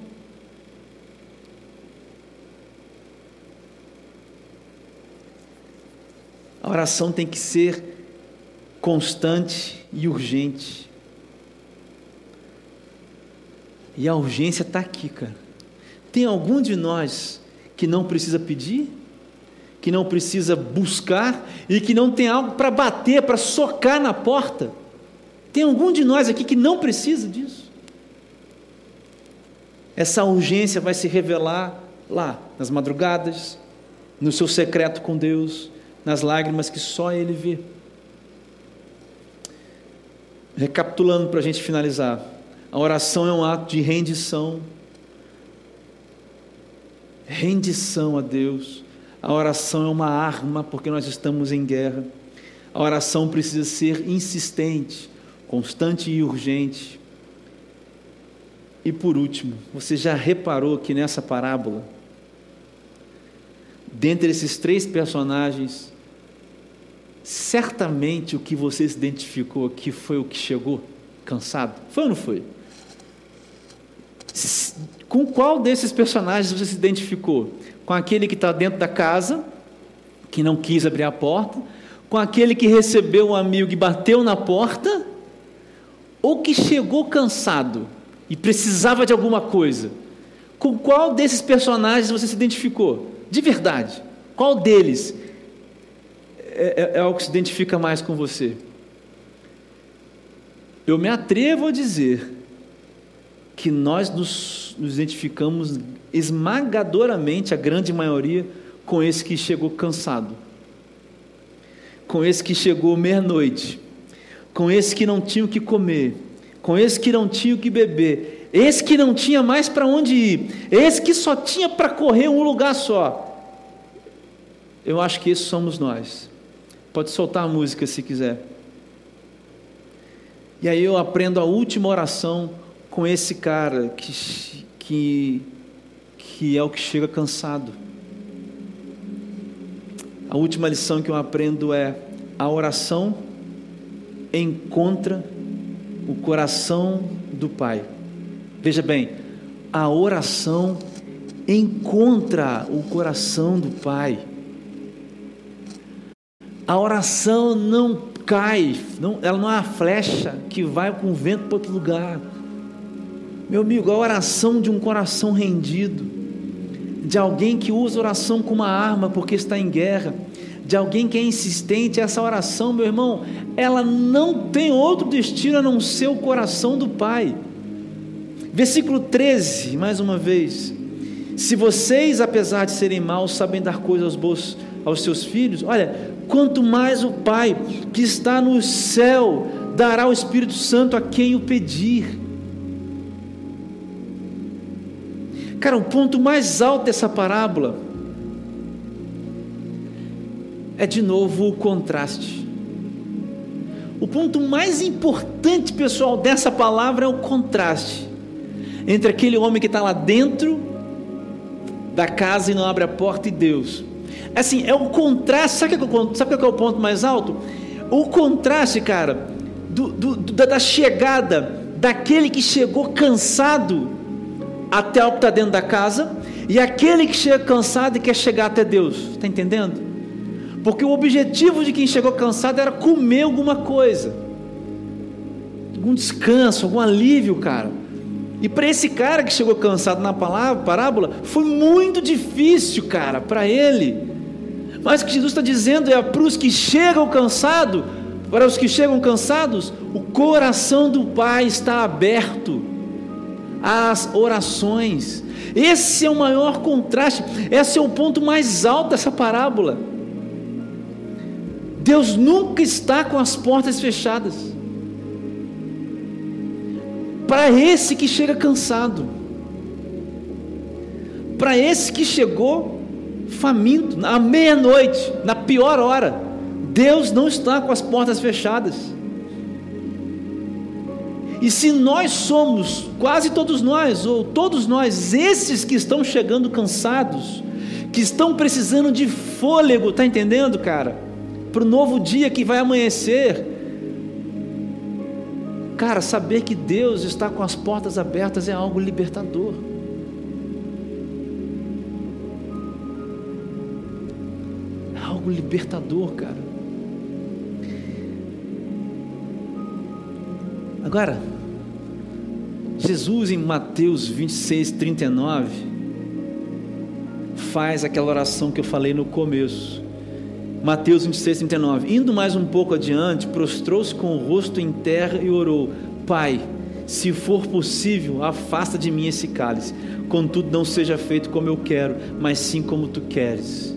A oração tem que ser constante e urgente. E a urgência está aqui, cara. Tem algum de nós que não precisa pedir, que não precisa buscar e que não tem algo para bater, para socar na porta? Tem algum de nós aqui que não precisa disso? Essa urgência vai se revelar lá, nas madrugadas, no seu secreto com Deus, nas lágrimas que só Ele vê. Recapitulando para a gente finalizar, a oração é um ato de rendição. Rendição a Deus. A oração é uma arma porque nós estamos em guerra. A oração precisa ser insistente, constante e urgente. E por último, você já reparou que nessa parábola, dentre esses três personagens, certamente o que você se identificou aqui foi o que chegou cansado? Foi ou não foi? Com qual desses personagens você se identificou? Com aquele que está dentro da casa, que não quis abrir a porta? Com aquele que recebeu um amigo e bateu na porta? Ou que chegou cansado e precisava de alguma coisa? Com qual desses personagens você se identificou? De verdade. Qual deles é, é, é algo que se identifica mais com você. Eu me atrevo a dizer que nós nos, nos identificamos esmagadoramente, a grande maioria, com esse que chegou cansado, com esse que chegou meia-noite, com esse que não tinha o que comer, com esse que não tinha o que beber, esse que não tinha mais para onde ir, esse que só tinha para correr um lugar só. Eu acho que esses somos nós. Pode soltar a música se quiser. E aí eu aprendo a última oração com esse cara que, que, que é o que chega cansado. A última lição que eu aprendo é a oração encontra o coração do Pai. Veja bem, a oração encontra o coração do Pai. A oração não cai, não, ela não é uma flecha que vai com o vento para outro lugar. Meu amigo, a oração de um coração rendido, de alguém que usa oração como uma arma porque está em guerra, de alguém que é insistente, essa oração, meu irmão, ela não tem outro destino a não ser o coração do Pai. Versículo 13, mais uma vez. Se vocês, apesar de serem maus, sabem dar coisas boas aos seus filhos, olha, quanto mais o Pai que está no céu dará o Espírito Santo a quem o pedir. Cara, o ponto mais alto dessa parábola é de novo o contraste. O ponto mais importante, pessoal, dessa palavra é o contraste entre aquele homem que está lá dentro da casa e não abre a porta e Deus. Assim, é o contraste. Sabe o que é o ponto mais alto? O contraste, cara, do, do, da chegada daquele que chegou cansado até o que está dentro da casa, e aquele que chega cansado e quer chegar até Deus, está entendendo? Porque o objetivo de quem chegou cansado era comer alguma coisa, algum descanso, algum alívio, cara. E para esse cara que chegou cansado na palavra, parábola, foi muito difícil, cara, para ele. Mas o que Jesus está dizendo é para os que chegam cansados, para os que chegam cansados, o coração do Pai está aberto as orações. Esse é o maior contraste, esse é o ponto mais alto dessa parábola. Deus nunca está com as portas fechadas. Para esse que chega cansado, para esse que chegou faminto, à meia-noite, na pior hora, Deus não está com as portas fechadas. E se nós somos, quase todos nós, ou todos nós, esses que estão chegando cansados, que estão precisando de fôlego, está entendendo, cara? Para o novo dia que vai amanhecer. Cara, saber que Deus está com as portas abertas é algo libertador. É algo libertador, cara. Agora, Jesus em Mateus 26, 39, faz aquela oração que eu falei no começo. Mateus 26, 39. Indo mais um pouco adiante, prostrou-se com o rosto em terra e orou: Pai, se for possível, afasta de mim esse cálice. Contudo, não seja feito como eu quero, mas sim como tu queres.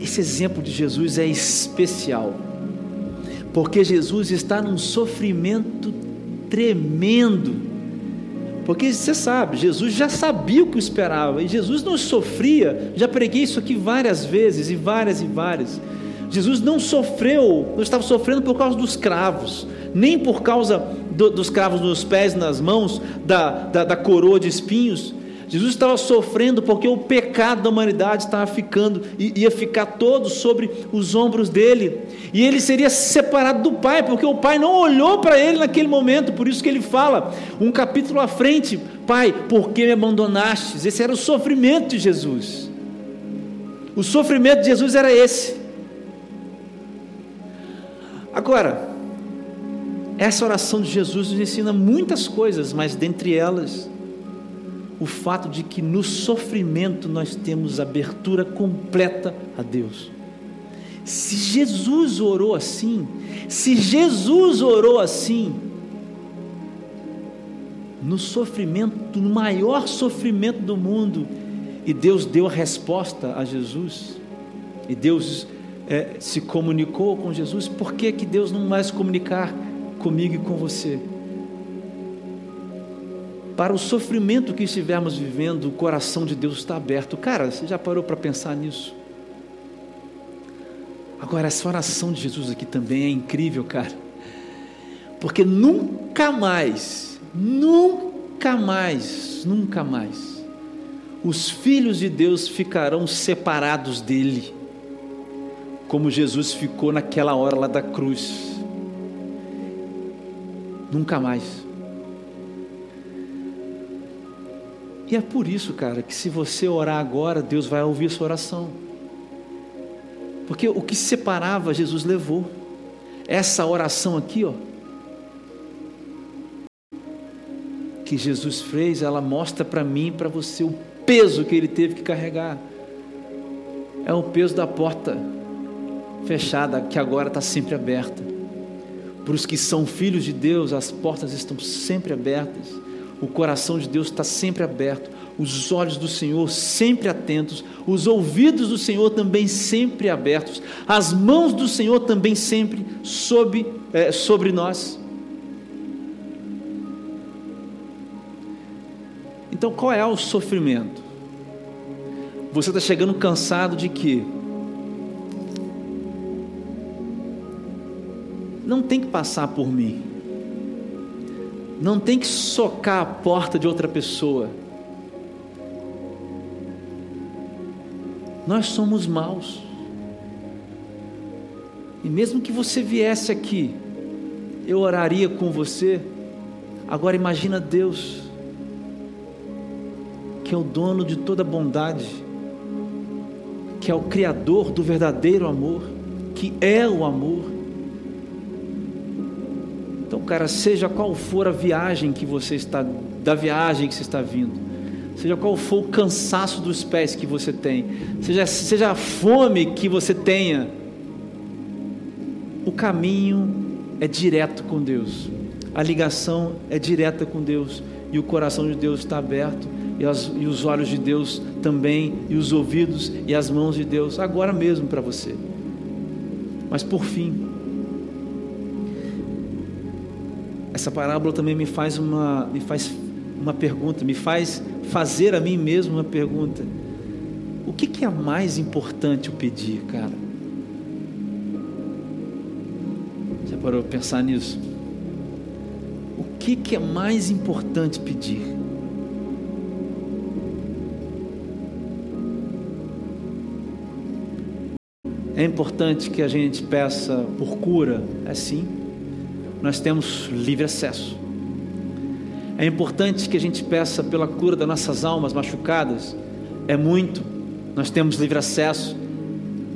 Esse exemplo de Jesus é especial porque Jesus está num sofrimento tremendo. Porque você sabe, Jesus já sabia o que esperava, e Jesus não sofria, já preguei isso aqui várias vezes, e várias e várias. Jesus não sofreu, não estava sofrendo por causa dos cravos, nem por causa do, dos cravos nos pés nas mãos, da, da, da coroa de espinhos, Jesus estava sofrendo porque o pecado da humanidade estava ficando, ia ficar todo sobre os ombros dele, e ele seria separado do Pai, porque o Pai não olhou para ele naquele momento, por isso que ele fala, um capítulo à frente: Pai, por que me abandonastes? Esse era o sofrimento de Jesus. O sofrimento de Jesus era esse. Agora, essa oração de Jesus nos ensina muitas coisas, mas dentre elas, o fato de que no sofrimento nós temos abertura completa a Deus. Se Jesus orou assim, se Jesus orou assim, no sofrimento, no maior sofrimento do mundo, e Deus deu a resposta a Jesus, e Deus é, se comunicou com Jesus, por que, que Deus não mais comunicar comigo e com você? Para o sofrimento que estivermos vivendo, o coração de Deus está aberto. Cara, você já parou para pensar nisso? Agora, essa oração de Jesus aqui também é incrível, cara, porque nunca mais, nunca mais, nunca mais, os filhos de Deus ficarão separados dele, como Jesus ficou naquela hora lá da cruz. Nunca mais. E é por isso, cara, que se você orar agora, Deus vai ouvir sua oração. Porque o que separava, Jesus levou. Essa oração aqui, ó, que Jesus fez, ela mostra para mim para você o peso que ele teve que carregar. É o peso da porta fechada, que agora está sempre aberta. Para os que são filhos de Deus, as portas estão sempre abertas, o coração de Deus está sempre aberto, os olhos do Senhor sempre atentos, os ouvidos do Senhor também sempre abertos, as mãos do Senhor também sempre sobre, é, sobre nós. Então, qual é o sofrimento? Você está chegando cansado de quê? Não tem que passar por mim, não tem que socar a porta de outra pessoa Nós somos maus. E mesmo que você viesse aqui, eu oraria com você. Agora imagina Deus, que é o dono de toda bondade, que é o criador do verdadeiro amor, que é o amor. Então, cara, seja qual for a viagem que você está, da viagem que você está vindo, seja qual for o cansaço dos pés que você tem, seja, seja a fome que você tenha, o caminho é direto com Deus, a ligação é direta com Deus, e o coração de Deus está aberto, e, as, e os olhos de Deus também, e os ouvidos e as mãos de Deus, agora mesmo para você. Mas por fim, essa parábola também me faz uma, me faz uma pergunta, me faz fazer a mim mesmo uma pergunta: o que, que é mais importante eu pedir, cara? Já parou para pensar nisso? O que, que é mais importante pedir? É importante que a gente peça por cura, é sim. Nós temos livre acesso. É importante que a gente peça pela cura das nossas almas machucadas. É muito. Nós temos livre acesso.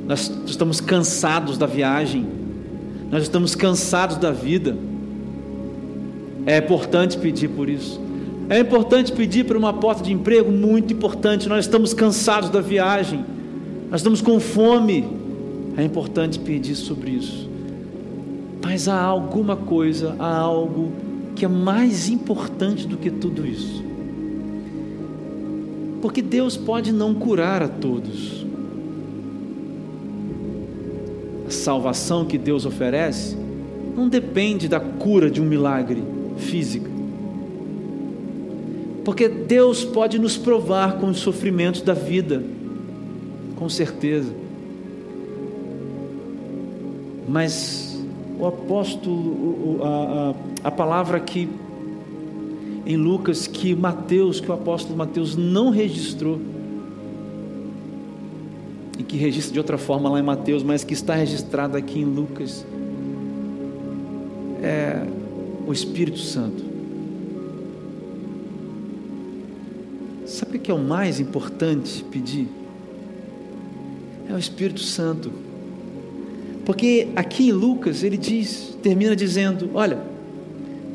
Nós estamos cansados da viagem. Nós estamos cansados da vida. É importante pedir por isso. É importante pedir por uma porta de emprego, muito importante. Nós estamos cansados da viagem. Nós estamos com fome. É importante pedir sobre isso. Mas há alguma coisa, há algo que é mais importante do que tudo isso. Porque Deus pode não curar a todos. A salvação que Deus oferece não depende da cura de um milagre físico. Porque Deus pode nos provar com os sofrimentos da vida, com certeza. Mas o apóstolo, a, a, a palavra aqui em Lucas que Mateus, que o apóstolo Mateus não registrou, e que registra de outra forma lá em Mateus, mas que está registrado aqui em Lucas, é o Espírito Santo. Sabe o que é o mais importante pedir? É o Espírito Santo. Porque aqui em Lucas ele diz, termina dizendo, olha,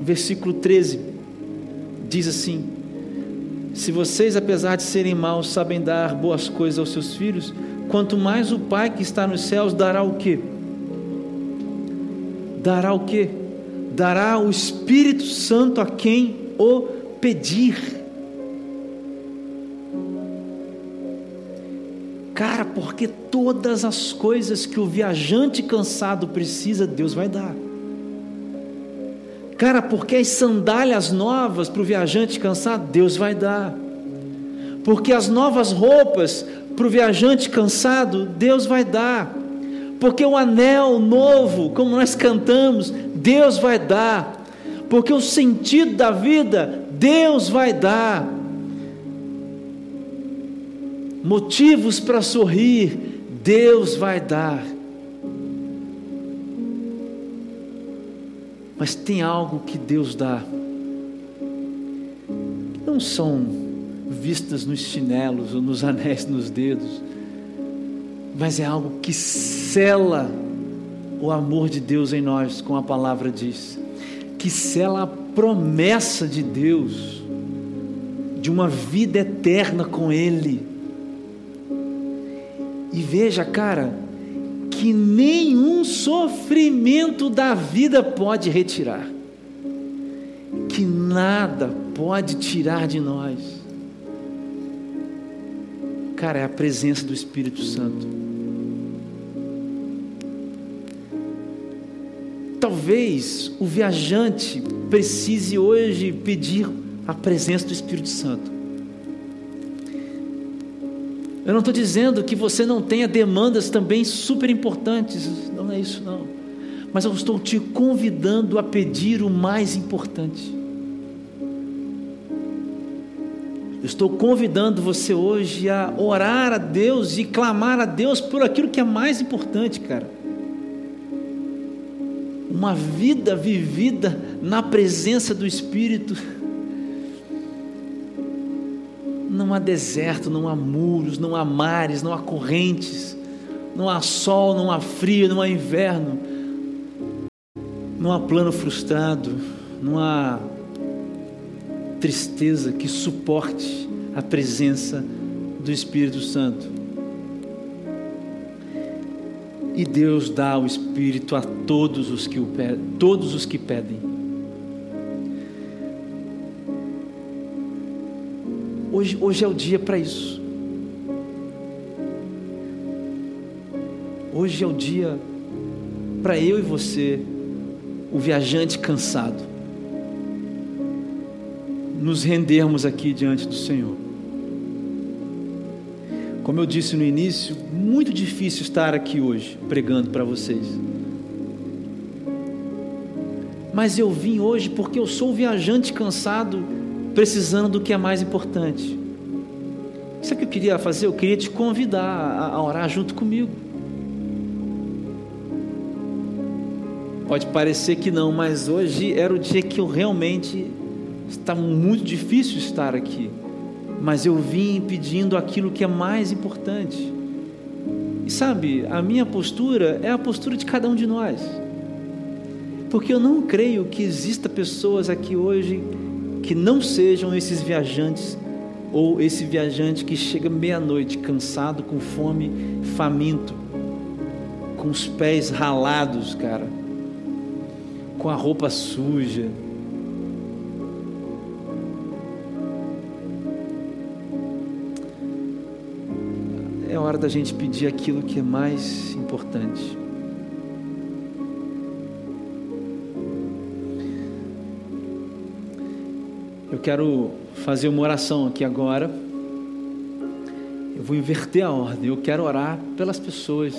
versículo 13 diz assim: Se vocês, apesar de serem maus, sabem dar boas coisas aos seus filhos, quanto mais o Pai que está nos céus dará o quê? Dará o quê? Dará o Espírito Santo a quem o pedir. Cara, porque todas as coisas que o viajante cansado precisa, Deus vai dar. Cara, porque as sandálias novas para o viajante cansado, Deus vai dar. Porque as novas roupas para o viajante cansado, Deus vai dar. Porque o anel novo, como nós cantamos, Deus vai dar. Porque o sentido da vida, Deus vai dar motivos para sorrir, Deus vai dar. Mas tem algo que Deus dá, que não são vistas nos chinelos ou nos anéis (laughs) nos dedos, mas é algo que cela o amor de Deus em nós, como a palavra diz, que sela a promessa de Deus de uma vida eterna com Ele. E veja, cara, que nenhum sofrimento da vida pode retirar, que nada pode tirar de nós. Cara, é a presença do Espírito Santo. Talvez o viajante precise hoje pedir a presença do Espírito Santo. Eu não estou dizendo que você não tenha demandas também super importantes, não é isso não. Mas eu estou te convidando a pedir o mais importante. Eu estou convidando você hoje a orar a Deus e clamar a Deus por aquilo que é mais importante, cara. Uma vida vivida na presença do Espírito não há deserto, não há muros, não há mares, não há correntes, não há sol, não há frio, não há inverno, não há plano frustrado, não há tristeza que suporte a presença do Espírito Santo. E Deus dá o Espírito a todos os que o pedem, todos os que pedem. Hoje, hoje é o dia para isso. Hoje é o dia para eu e você, o viajante cansado, nos rendermos aqui diante do Senhor. Como eu disse no início, muito difícil estar aqui hoje pregando para vocês. Mas eu vim hoje porque eu sou viajante cansado precisando do que é mais importante. Sabe o que eu queria fazer? Eu queria te convidar a orar junto comigo. Pode parecer que não, mas hoje era o dia que eu realmente estava muito difícil estar aqui. Mas eu vim pedindo aquilo que é mais importante. E sabe, a minha postura é a postura de cada um de nós. Porque eu não creio que exista pessoas aqui hoje que não sejam esses viajantes ou esse viajante que chega meia-noite cansado, com fome, faminto, com os pés ralados, cara, com a roupa suja. É hora da gente pedir aquilo que é mais importante. Eu quero fazer uma oração aqui agora. Eu vou inverter a ordem. Eu quero orar pelas pessoas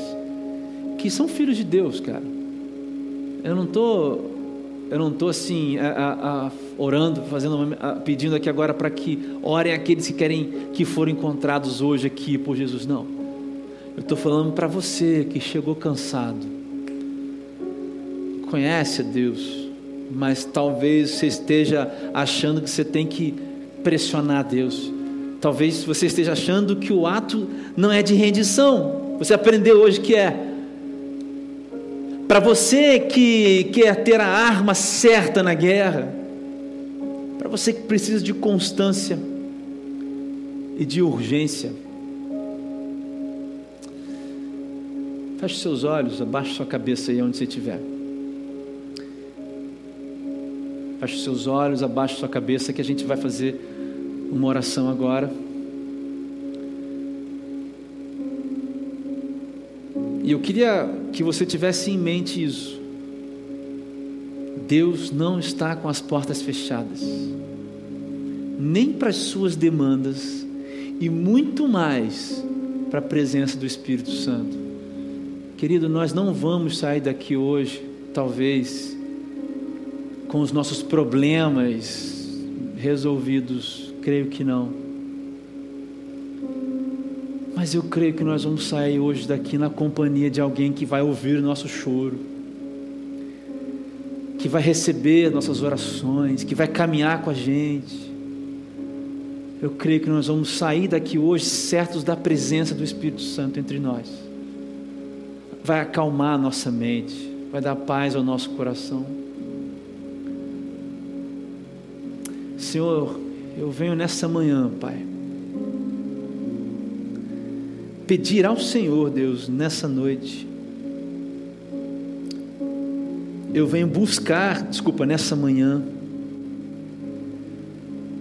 que são filhos de Deus, cara. Eu não tô, eu não tô assim a, a, a, orando, fazendo, pedindo aqui agora para que orem aqueles que querem que foram encontrados hoje aqui por Jesus. Não. Eu estou falando para você que chegou cansado. Conhece a Deus mas talvez você esteja achando que você tem que pressionar Deus. Talvez você esteja achando que o ato não é de rendição. Você aprendeu hoje que é. Para você que quer ter a arma certa na guerra, para você que precisa de constância e de urgência, feche seus olhos, abaixe sua cabeça aí onde você estiver. Feche seus olhos, abaixe sua cabeça que a gente vai fazer uma oração agora. E eu queria que você tivesse em mente isso. Deus não está com as portas fechadas, nem para as suas demandas, e muito mais para a presença do Espírito Santo. Querido, nós não vamos sair daqui hoje, talvez, com os nossos problemas resolvidos? Creio que não. Mas eu creio que nós vamos sair hoje daqui na companhia de alguém que vai ouvir nosso choro, que vai receber nossas orações, que vai caminhar com a gente. Eu creio que nós vamos sair daqui hoje certos da presença do Espírito Santo entre nós. vai acalmar a nossa mente, vai dar paz ao nosso coração. Senhor, eu venho nessa manhã, Pai, pedir ao Senhor, Deus, nessa noite, eu venho buscar, desculpa, nessa manhã,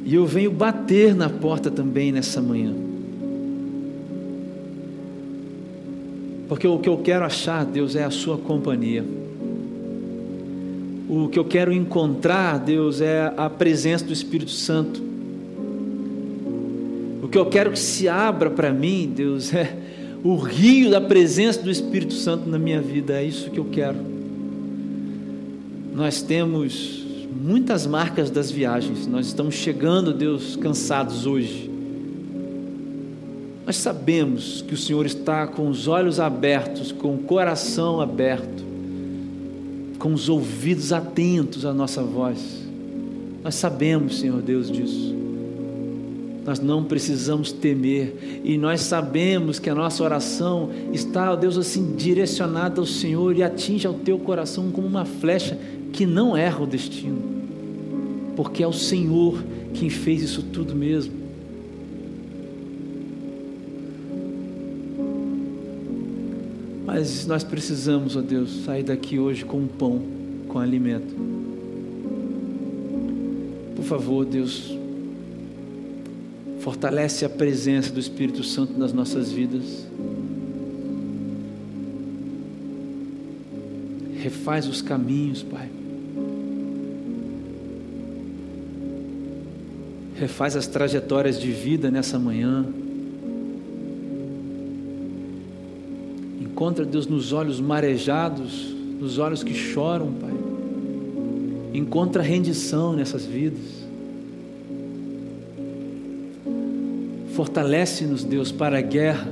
e eu venho bater na porta também nessa manhã. Porque o que eu quero achar, Deus, é a Sua companhia. O que eu quero encontrar, Deus, é a presença do Espírito Santo. O que eu quero que se abra para mim, Deus, é o rio da presença do Espírito Santo na minha vida. É isso que eu quero. Nós temos muitas marcas das viagens. Nós estamos chegando, Deus, cansados hoje. Nós sabemos que o Senhor está com os olhos abertos, com o coração aberto, com os ouvidos atentos à nossa voz. Nós sabemos, Senhor Deus, disso. Nós não precisamos temer, e nós sabemos que a nossa oração está, Deus, assim, direcionada ao Senhor e atinge ao teu coração como uma flecha que não erra o destino, porque é o Senhor quem fez isso tudo mesmo. Mas nós precisamos, ó Deus, sair daqui hoje com pão, com alimento. Por favor, Deus, fortalece a presença do Espírito Santo nas nossas vidas. Refaz os caminhos, Pai. Refaz as trajetórias de vida nessa manhã. Encontra Deus nos olhos marejados, nos olhos que choram, Pai. Encontra rendição nessas vidas. Fortalece-nos, Deus, para a guerra,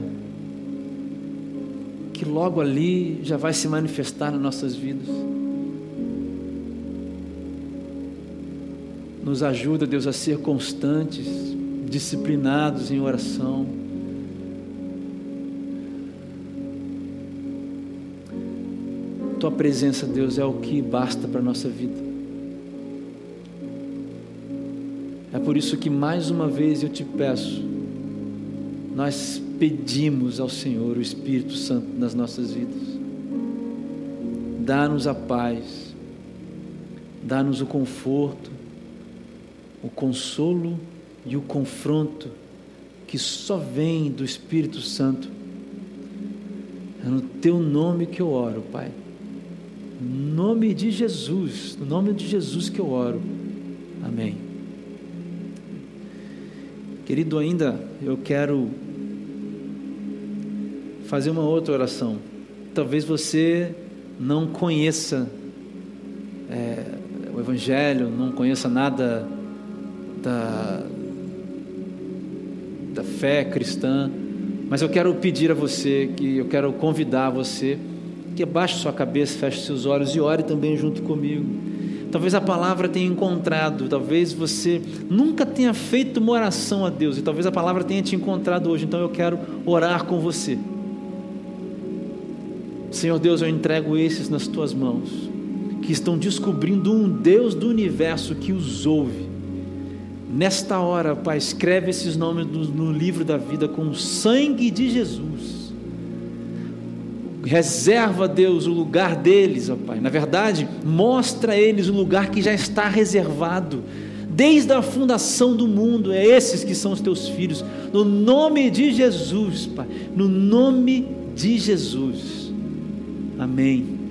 que logo ali já vai se manifestar nas nossas vidas. Nos ajuda, Deus, a ser constantes, disciplinados em oração tua presença, Deus, é o que basta para a nossa vida. É por isso que mais uma vez eu te peço, nós pedimos ao Senhor o Espírito Santo nas nossas vidas. Dá-nos a paz, dá-nos o conforto, o consolo e o confronto que só vem do Espírito Santo. É no teu nome que eu oro, Pai nome de Jesus, no nome de Jesus que eu oro. Amém. Querido, ainda eu quero fazer uma outra oração. Talvez você não conheça é, o Evangelho, não conheça nada da, da fé cristã, mas eu quero pedir a você, que eu quero convidar você que abaixe sua cabeça, feche seus olhos e ore também junto comigo. Talvez a palavra tenha encontrado, talvez você nunca tenha feito uma oração a Deus, e talvez a palavra tenha te encontrado hoje, então eu quero orar com você. Senhor Deus, eu entrego esses nas tuas mãos, que estão descobrindo um Deus do universo que os ouve. Nesta hora, Pai, escreve esses nomes no livro da vida com o sangue de Jesus Reserva, Deus, o lugar deles, ó Pai. Na verdade, mostra a eles o lugar que já está reservado. Desde a fundação do mundo, é esses que são os teus filhos. No nome de Jesus, Pai. No nome de Jesus. Amém.